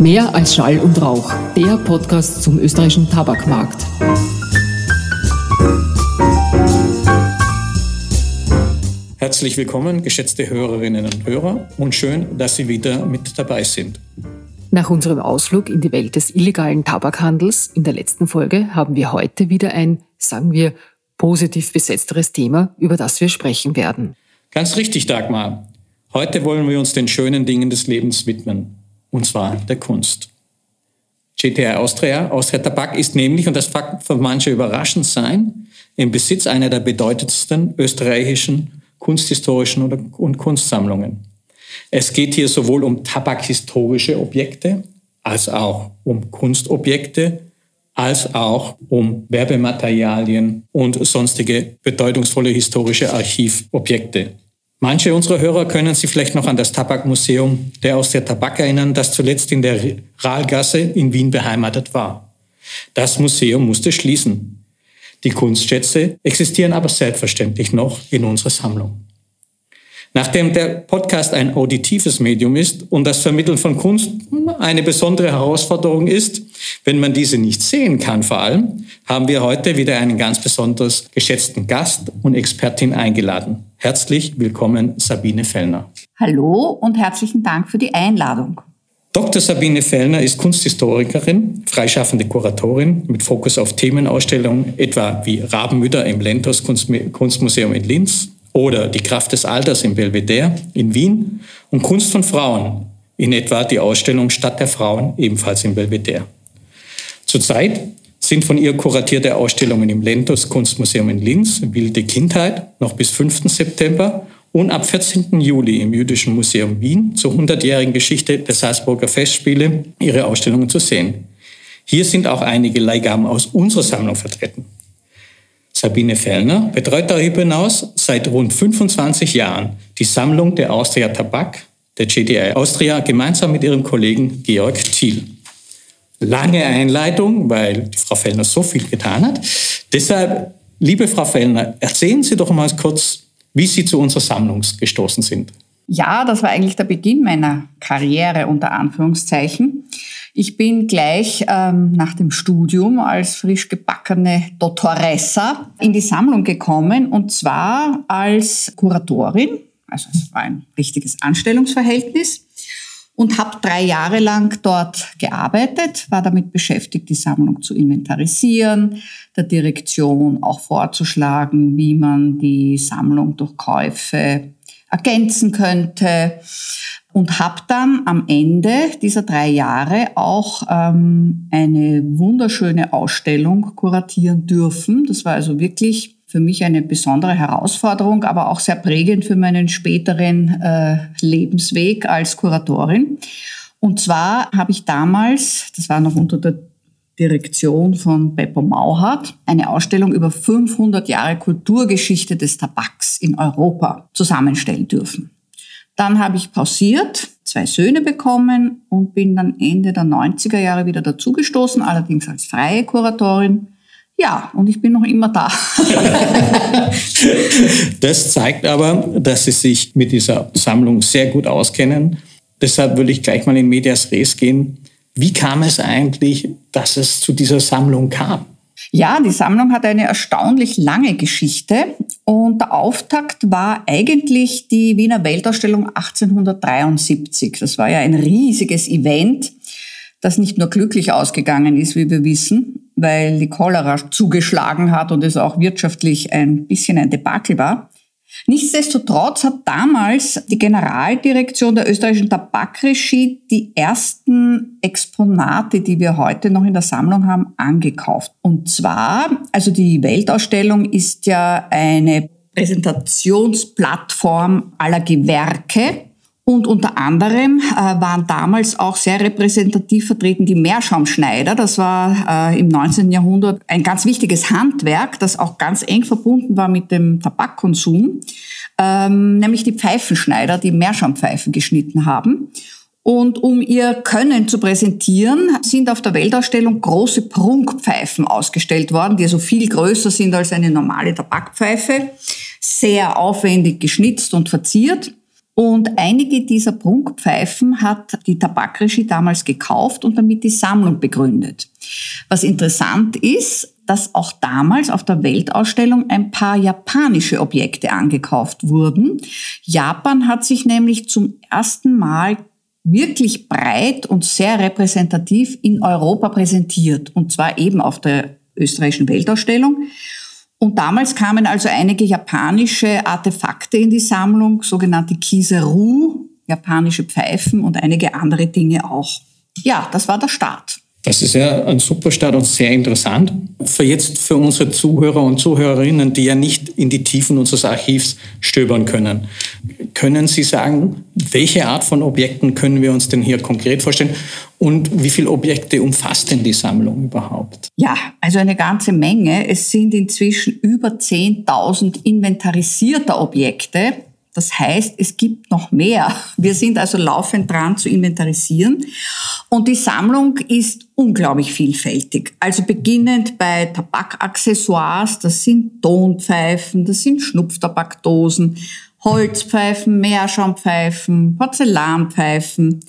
Mehr als Schall und Rauch, der Podcast zum österreichischen Tabakmarkt. Herzlich willkommen, geschätzte Hörerinnen und Hörer, und schön, dass Sie wieder mit dabei sind. Nach unserem Ausflug in die Welt des illegalen Tabakhandels in der letzten Folge haben wir heute wieder ein, sagen wir, positiv besetzteres Thema, über das wir sprechen werden. Ganz richtig, Dagmar. Heute wollen wir uns den schönen Dingen des Lebens widmen und zwar der Kunst. GTI Austria, Austria Tabak ist nämlich, und das mag für manche überraschend sein, im Besitz einer der bedeutendsten österreichischen kunsthistorischen und Kunstsammlungen. Es geht hier sowohl um tabakhistorische Objekte als auch um Kunstobjekte, als auch um Werbematerialien und sonstige bedeutungsvolle historische Archivobjekte. Manche unserer Hörer können sich vielleicht noch an das Tabakmuseum der aus der Tabak erinnern, das zuletzt in der Rahlgasse in Wien beheimatet war. Das Museum musste schließen. Die Kunstschätze existieren aber selbstverständlich noch in unserer Sammlung. Nachdem der Podcast ein auditives Medium ist und das Vermitteln von Kunst eine besondere Herausforderung ist, wenn man diese nicht sehen kann vor allem, haben wir heute wieder einen ganz besonders geschätzten Gast und Expertin eingeladen. Herzlich willkommen, Sabine Fellner. Hallo und herzlichen Dank für die Einladung. Dr. Sabine Fellner ist Kunsthistorikerin, freischaffende Kuratorin mit Fokus auf Themenausstellungen, etwa wie Rabenmütter im Lentos Kunstmuseum in Linz, oder Die Kraft des Alters im Belvedere in Wien und Kunst von Frauen, in etwa die Ausstellung Stadt der Frauen, ebenfalls im Belvedere. Zurzeit sind von ihr kuratierte Ausstellungen im Lentos Kunstmuseum in Linz, Wilde Kindheit, noch bis 5. September und ab 14. Juli im Jüdischen Museum Wien zur 100-jährigen Geschichte der Salzburger Festspiele ihre Ausstellungen zu sehen. Hier sind auch einige Leihgaben aus unserer Sammlung vertreten. Sabine Fellner betreut darüber hinaus seit rund 25 Jahren die Sammlung der Austria Tabak, der GDI Austria, gemeinsam mit ihrem Kollegen Georg Thiel. Lange Einleitung, weil die Frau Fellner so viel getan hat. Deshalb, liebe Frau Fellner, erzählen Sie doch mal kurz, wie Sie zu unserer Sammlung gestoßen sind. Ja, das war eigentlich der Beginn meiner Karriere unter Anführungszeichen. Ich bin gleich ähm, nach dem Studium als frisch gebackene Dottoressa in die Sammlung gekommen und zwar als Kuratorin. Also es war ein richtiges Anstellungsverhältnis und habe drei Jahre lang dort gearbeitet, war damit beschäftigt, die Sammlung zu inventarisieren, der Direktion auch vorzuschlagen, wie man die Sammlung durch Käufe ergänzen könnte und habe dann am Ende dieser drei Jahre auch ähm, eine wunderschöne Ausstellung kuratieren dürfen. Das war also wirklich für mich eine besondere Herausforderung, aber auch sehr prägend für meinen späteren äh, Lebensweg als Kuratorin. Und zwar habe ich damals, das war noch unter der Direktion von Beppo Mauhardt, eine Ausstellung über 500 Jahre Kulturgeschichte des Tabaks in Europa zusammenstellen dürfen. Dann habe ich pausiert, zwei Söhne bekommen und bin dann Ende der 90er Jahre wieder dazugestoßen, allerdings als freie Kuratorin. Ja, und ich bin noch immer da. das zeigt aber, dass Sie sich mit dieser Sammlung sehr gut auskennen. Deshalb würde ich gleich mal in Medias Res gehen. Wie kam es eigentlich, dass es zu dieser Sammlung kam? Ja, die Sammlung hat eine erstaunlich lange Geschichte und der Auftakt war eigentlich die Wiener Weltausstellung 1873. Das war ja ein riesiges Event, das nicht nur glücklich ausgegangen ist, wie wir wissen, weil die Cholera zugeschlagen hat und es auch wirtschaftlich ein bisschen ein Debakel war. Nichtsdestotrotz hat damals die Generaldirektion der österreichischen Tabakregie die ersten Exponate, die wir heute noch in der Sammlung haben, angekauft. Und zwar, also die Weltausstellung ist ja eine Präsentationsplattform aller Gewerke und unter anderem äh, waren damals auch sehr repräsentativ vertreten die Meerschaumschneider. Das war äh, im 19. Jahrhundert ein ganz wichtiges Handwerk, das auch ganz eng verbunden war mit dem Tabakkonsum, ähm, nämlich die Pfeifenschneider, die Meerschaumpfeifen geschnitten haben. Und um ihr Können zu präsentieren, sind auf der Weltausstellung große Prunkpfeifen ausgestellt worden, die also viel größer sind als eine normale Tabakpfeife, sehr aufwendig geschnitzt und verziert. Und einige dieser Prunkpfeifen hat die Tabakregie damals gekauft und damit die Sammlung begründet. Was interessant ist, dass auch damals auf der Weltausstellung ein paar japanische Objekte angekauft wurden. Japan hat sich nämlich zum ersten Mal wirklich breit und sehr repräsentativ in Europa präsentiert. Und zwar eben auf der österreichischen Weltausstellung. Und damals kamen also einige japanische Artefakte in die Sammlung, sogenannte Kiseru, japanische Pfeifen und einige andere Dinge auch. Ja, das war der Start. Das ist ja ein super Start und sehr interessant. Für jetzt für unsere Zuhörer und Zuhörerinnen, die ja nicht in die Tiefen unseres Archivs stöbern können. Können Sie sagen, welche Art von Objekten können wir uns denn hier konkret vorstellen und wie viele Objekte umfasst denn die Sammlung überhaupt? Ja, also eine ganze Menge. Es sind inzwischen über 10.000 inventarisierter Objekte das heißt, es gibt noch mehr. Wir sind also laufend dran zu inventarisieren. Und die Sammlung ist unglaublich vielfältig. Also beginnend bei Tabakaccessoires, das sind Tonpfeifen, das sind Schnupftabakdosen, Holzpfeifen, Meerschaumpfeifen, Porzellanpfeifen,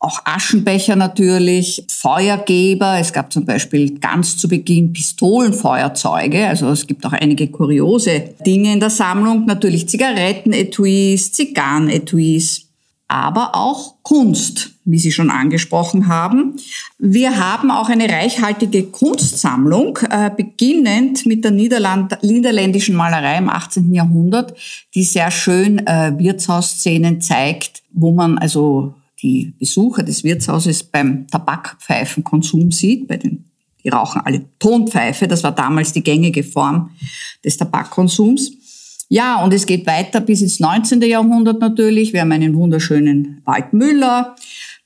auch Aschenbecher natürlich, Feuergeber. Es gab zum Beispiel ganz zu Beginn Pistolenfeuerzeuge. Also es gibt auch einige kuriose Dinge in der Sammlung. Natürlich Zigarettenetuis, Zigarrenetuis, aber auch Kunst, wie Sie schon angesprochen haben. Wir haben auch eine reichhaltige Kunstsammlung, äh, beginnend mit der Niederland niederländischen Malerei im 18. Jahrhundert, die sehr schön äh, Wirtshausszenen zeigt, wo man also die Besucher des Wirtshauses beim Tabakpfeifenkonsum sieht, bei den die rauchen alle Tonpfeife, das war damals die gängige Form des Tabakkonsums. Ja, und es geht weiter bis ins 19. Jahrhundert natürlich. Wir haben einen wunderschönen Waldmüller,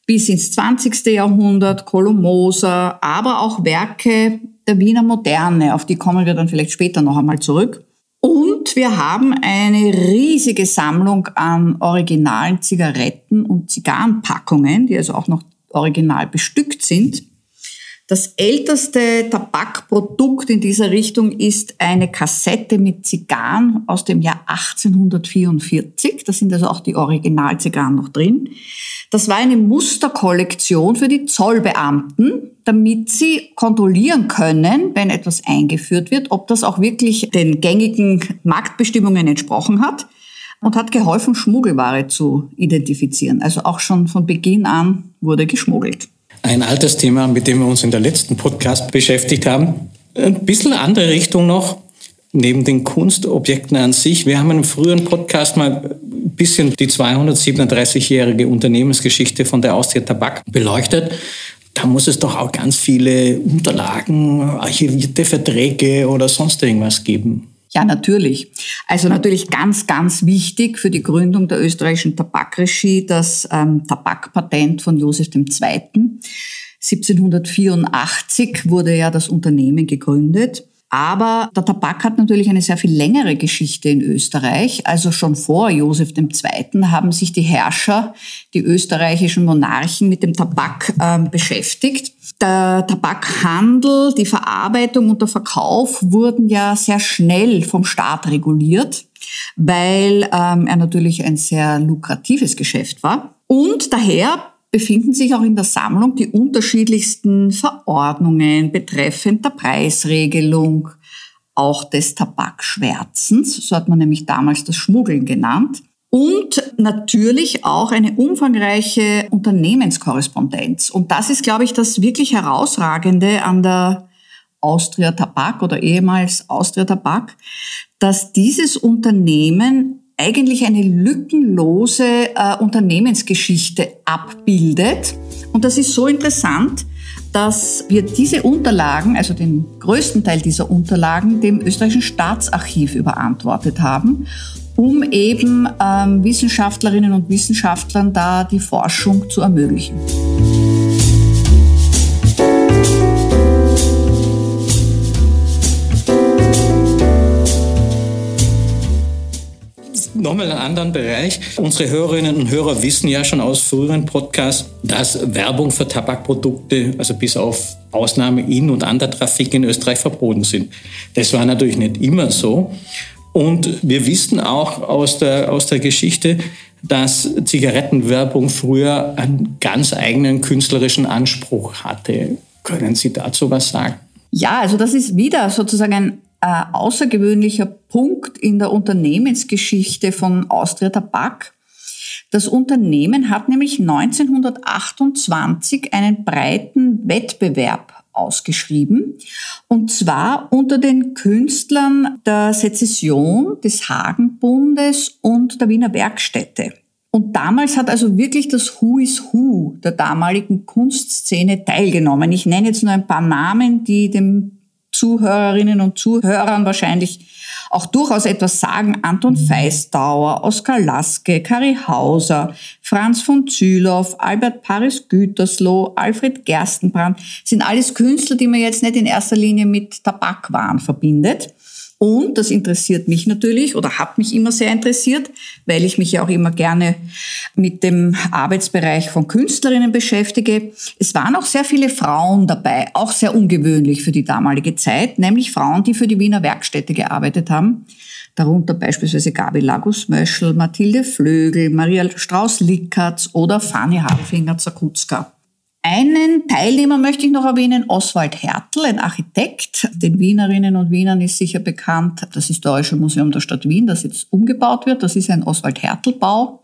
bis ins 20. Jahrhundert, Kolomoser, aber auch Werke der Wiener Moderne, auf die kommen wir dann vielleicht später noch einmal zurück. Und wir haben eine riesige Sammlung an originalen Zigaretten und Zigarrenpackungen, die also auch noch original bestückt sind. Das älteste Tabakprodukt in dieser Richtung ist eine Kassette mit Zigarren aus dem Jahr 1844. Da sind also auch die Originalzigarren noch drin. Das war eine Musterkollektion für die Zollbeamten, damit sie kontrollieren können, wenn etwas eingeführt wird, ob das auch wirklich den gängigen Marktbestimmungen entsprochen hat und hat geholfen, Schmuggelware zu identifizieren. Also auch schon von Beginn an wurde geschmuggelt. Ein altes Thema, mit dem wir uns in der letzten Podcast beschäftigt haben. Ein bisschen andere Richtung noch neben den Kunstobjekten an sich. Wir haben in einem früheren Podcast mal ein bisschen die 237-jährige Unternehmensgeschichte von der Austria Tabak beleuchtet. Da muss es doch auch ganz viele Unterlagen, archivierte Verträge oder sonst irgendwas geben. Ja, natürlich. Also natürlich ganz, ganz wichtig für die Gründung der österreichischen Tabakregie das ähm, Tabakpatent von Josef II. 1784 wurde ja das Unternehmen gegründet. Aber der Tabak hat natürlich eine sehr viel längere Geschichte in Österreich. Also schon vor Josef II. haben sich die Herrscher, die österreichischen Monarchen mit dem Tabak äh, beschäftigt. Der Tabakhandel, die Verarbeitung und der Verkauf wurden ja sehr schnell vom Staat reguliert, weil ähm, er natürlich ein sehr lukratives Geschäft war. Und daher befinden sich auch in der Sammlung die unterschiedlichsten Verordnungen betreffend der Preisregelung, auch des Tabakschwärzens, so hat man nämlich damals das Schmuggeln genannt, und natürlich auch eine umfangreiche Unternehmenskorrespondenz. Und das ist, glaube ich, das wirklich Herausragende an der Austria Tabak oder ehemals Austria Tabak, dass dieses Unternehmen eigentlich eine lückenlose äh, Unternehmensgeschichte abbildet. Und das ist so interessant, dass wir diese Unterlagen, also den größten Teil dieser Unterlagen, dem österreichischen Staatsarchiv überantwortet haben, um eben ähm, Wissenschaftlerinnen und Wissenschaftlern da die Forschung zu ermöglichen. nochmal einen anderen Bereich. Unsere Hörerinnen und Hörer wissen ja schon aus früheren Podcasts, dass Werbung für Tabakprodukte, also bis auf Ausnahme in und an der Trafik in Österreich verboten sind. Das war natürlich nicht immer so. Und wir wissen auch aus der, aus der Geschichte, dass Zigarettenwerbung früher einen ganz eigenen künstlerischen Anspruch hatte. Können Sie dazu was sagen? Ja, also das ist wieder sozusagen ein äh, außergewöhnlicher Punkt in der Unternehmensgeschichte von Austria Tabak. Das Unternehmen hat nämlich 1928 einen breiten Wettbewerb ausgeschrieben, und zwar unter den Künstlern der Sezession, des Hagenbundes und der Wiener Werkstätte. Und damals hat also wirklich das Who is Who der damaligen Kunstszene teilgenommen. Ich nenne jetzt nur ein paar Namen, die dem Zuhörerinnen und Zuhörern wahrscheinlich auch durchaus etwas sagen. Anton Feistauer, Oskar Laske, Kari Hauser, Franz von Zülow, Albert Paris Gütersloh, Alfred Gerstenbrand sind alles Künstler, die man jetzt nicht in erster Linie mit Tabakwaren verbindet. Und das interessiert mich natürlich oder hat mich immer sehr interessiert, weil ich mich ja auch immer gerne mit dem Arbeitsbereich von Künstlerinnen beschäftige. Es waren auch sehr viele Frauen dabei, auch sehr ungewöhnlich für die damalige Zeit, nämlich Frauen, die für die Wiener Werkstätte gearbeitet haben. Darunter beispielsweise Gabi Lagos-Möschel, Mathilde Flögel, Maria Strauß-Lickertz oder Fanny Hagelfinger-Zakutska. Einen Teilnehmer möchte ich noch erwähnen, Oswald Hertel, ein Architekt. Den Wienerinnen und Wienern ist sicher bekannt, das Historische Museum der Stadt Wien, das jetzt umgebaut wird. Das ist ein Oswald Hertel-Bau.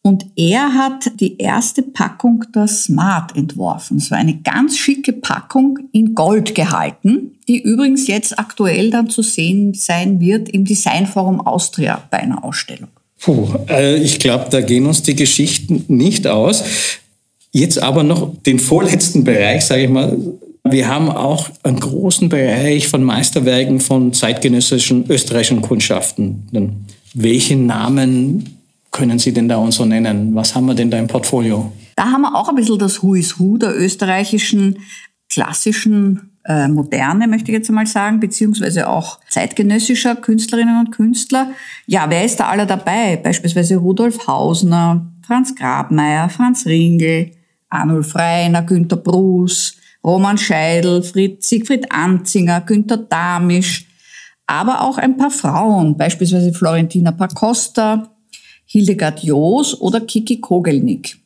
Und er hat die erste Packung der Smart entworfen. Es war eine ganz schicke Packung in Gold gehalten, die übrigens jetzt aktuell dann zu sehen sein wird im Designforum Austria bei einer Ausstellung. Puh, äh, ich glaube, da gehen uns die Geschichten nicht aus. Jetzt aber noch den vorletzten Bereich, sage ich mal. Wir haben auch einen großen Bereich von Meisterwerken von zeitgenössischen österreichischen Kundschaften. Welche Namen können Sie denn da uns so nennen? Was haben wir denn da im Portfolio? Da haben wir auch ein bisschen das Who is Who der österreichischen klassischen äh, Moderne, möchte ich jetzt mal sagen, beziehungsweise auch zeitgenössischer Künstlerinnen und Künstler. Ja, wer ist da alle dabei? Beispielsweise Rudolf Hausner, Franz Grabmeier, Franz Ringel, Arnulf Reiner, Günter Bruß, Roman Scheidel, Fried, Siegfried Anzinger, Günter Damisch, aber auch ein paar Frauen, beispielsweise Florentina Pacosta, Hildegard Joos oder Kiki Kogelnick.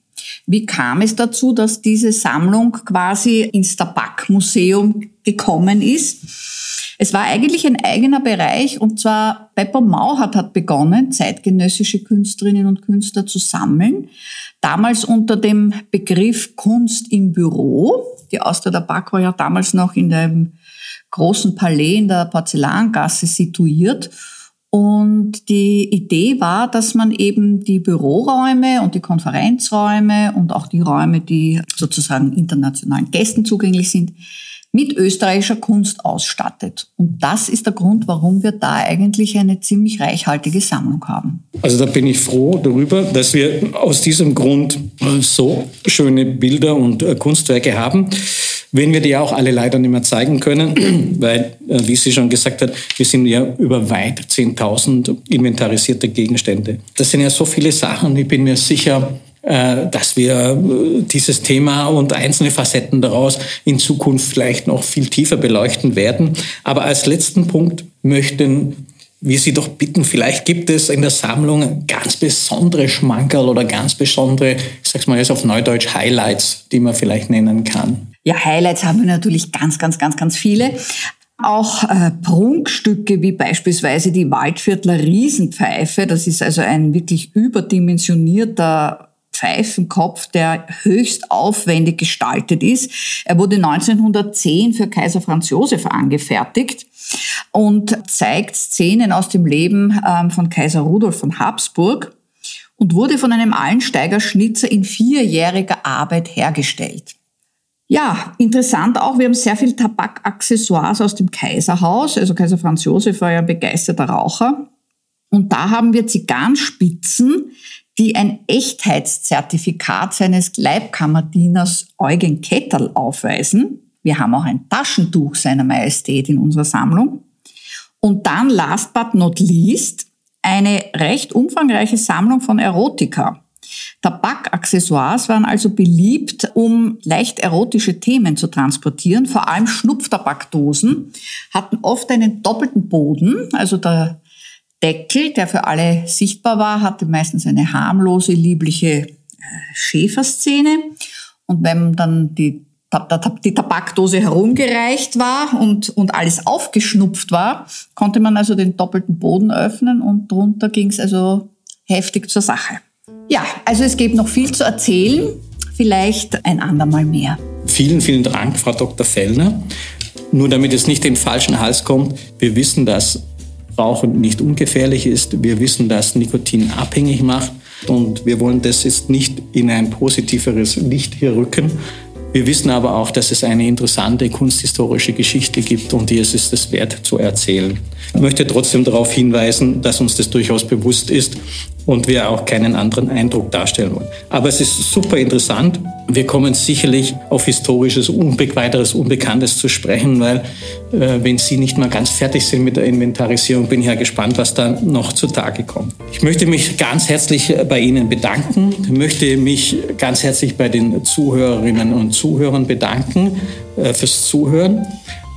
Wie kam es dazu, dass diese Sammlung quasi ins Tabakmuseum gekommen ist? Es war eigentlich ein eigener Bereich und zwar Beppo Mauhat hat begonnen, zeitgenössische Künstlerinnen und Künstler zu sammeln. Damals unter dem Begriff Kunst im Büro. Die Austria der Back war ja damals noch in dem großen Palais in der Porzellangasse situiert. Und die Idee war, dass man eben die Büroräume und die Konferenzräume und auch die Räume, die sozusagen internationalen Gästen zugänglich sind, mit österreichischer Kunst ausstattet. Und das ist der Grund, warum wir da eigentlich eine ziemlich reichhaltige Sammlung haben. Also da bin ich froh darüber, dass wir aus diesem Grund so schöne Bilder und äh, Kunstwerke haben. Wenn wir die auch alle leider nicht mehr zeigen können, weil, äh, wie sie schon gesagt hat, wir sind ja über weit 10.000 inventarisierte Gegenstände. Das sind ja so viele Sachen. Ich bin mir sicher, dass wir äh, dieses Thema und einzelne Facetten daraus in Zukunft vielleicht noch viel tiefer beleuchten werden. Aber als letzten Punkt möchten wir Sie doch bitten, vielleicht gibt es in der Sammlung ganz besondere Schmankerl oder ganz besondere, ich sag's mal jetzt auf Neudeutsch, Highlights, die man vielleicht nennen kann. Ja, Highlights haben wir natürlich ganz, ganz, ganz, ganz viele. Auch äh, Prunkstücke wie beispielsweise die Waldviertler Riesenpfeife, das ist also ein wirklich überdimensionierter Pfeifenkopf, der höchst aufwendig gestaltet ist. Er wurde 1910 für Kaiser Franz Josef angefertigt und zeigt Szenen aus dem Leben ähm, von Kaiser Rudolf von Habsburg und wurde von einem Allensteiger Schnitzer in vierjähriger Arbeit hergestellt. Ja, interessant auch, wir haben sehr viel Tabakaccessoires aus dem Kaiserhaus. Also Kaiser Franz Josef war ja ein begeisterter Raucher. Und da haben wir Zigarrenspitzen, die ein Echtheitszertifikat seines Leibkammerdieners Eugen Ketterl aufweisen. Wir haben auch ein Taschentuch seiner Majestät in unserer Sammlung. Und dann, last but not least, eine recht umfangreiche Sammlung von Erotika. Tabakaccessoires waren also beliebt, um leicht erotische Themen zu transportieren. Vor allem Schnupftabakdosen hatten oft einen doppelten Boden, also der Deckel, der für alle sichtbar war, hatte meistens eine harmlose, liebliche äh, Schäferszene. Und wenn dann die, die Tabakdose herumgereicht war und, und alles aufgeschnupft war, konnte man also den doppelten Boden öffnen und drunter ging es also heftig zur Sache. Ja, also es gibt noch viel zu erzählen, vielleicht ein andermal mehr. Vielen, vielen Dank, Frau Dr. Fellner. Nur damit es nicht in den falschen Hals kommt, wir wissen, dass Rauchen nicht ungefährlich ist. Wir wissen, dass Nikotin abhängig macht. Und wir wollen das jetzt nicht in ein positiveres Licht hier rücken. Wir wissen aber auch, dass es eine interessante kunsthistorische Geschichte gibt und die ist es wert zu erzählen. Ich möchte trotzdem darauf hinweisen, dass uns das durchaus bewusst ist und wir auch keinen anderen Eindruck darstellen wollen. Aber es ist super interessant. Wir kommen sicherlich auf historisches, unbe weiteres Unbekanntes zu sprechen, weil äh, wenn Sie nicht mal ganz fertig sind mit der Inventarisierung, bin ich ja gespannt, was da noch zutage kommt. Ich möchte mich ganz herzlich bei Ihnen bedanken. Ich möchte mich ganz herzlich bei den Zuhörerinnen und Zuhörern bedanken äh, fürs Zuhören.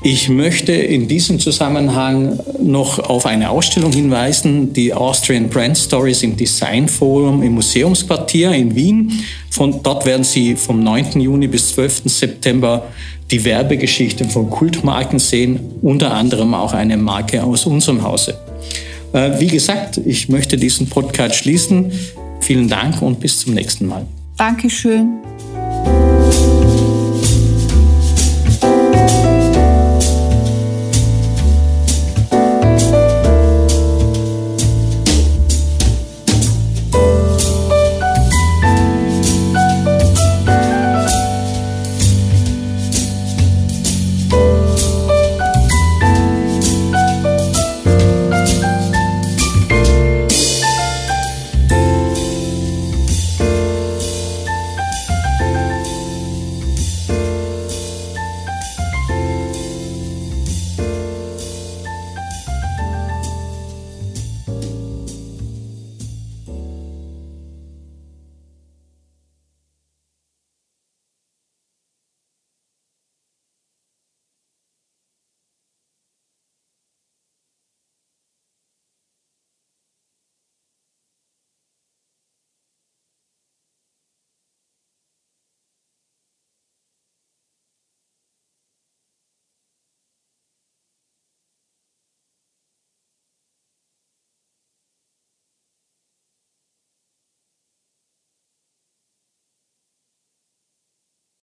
Ich möchte in diesem Zusammenhang noch auf eine Ausstellung hinweisen, die Austrian Brand Stories im Design Forum im Museumsquartier in Wien. Von dort werden Sie vom 9. Juni bis 12. September die Werbegeschichte von Kultmarken sehen, unter anderem auch eine Marke aus unserem Hause. Äh, wie gesagt, ich möchte diesen Podcast schließen. Vielen Dank und bis zum nächsten Mal. Dankeschön.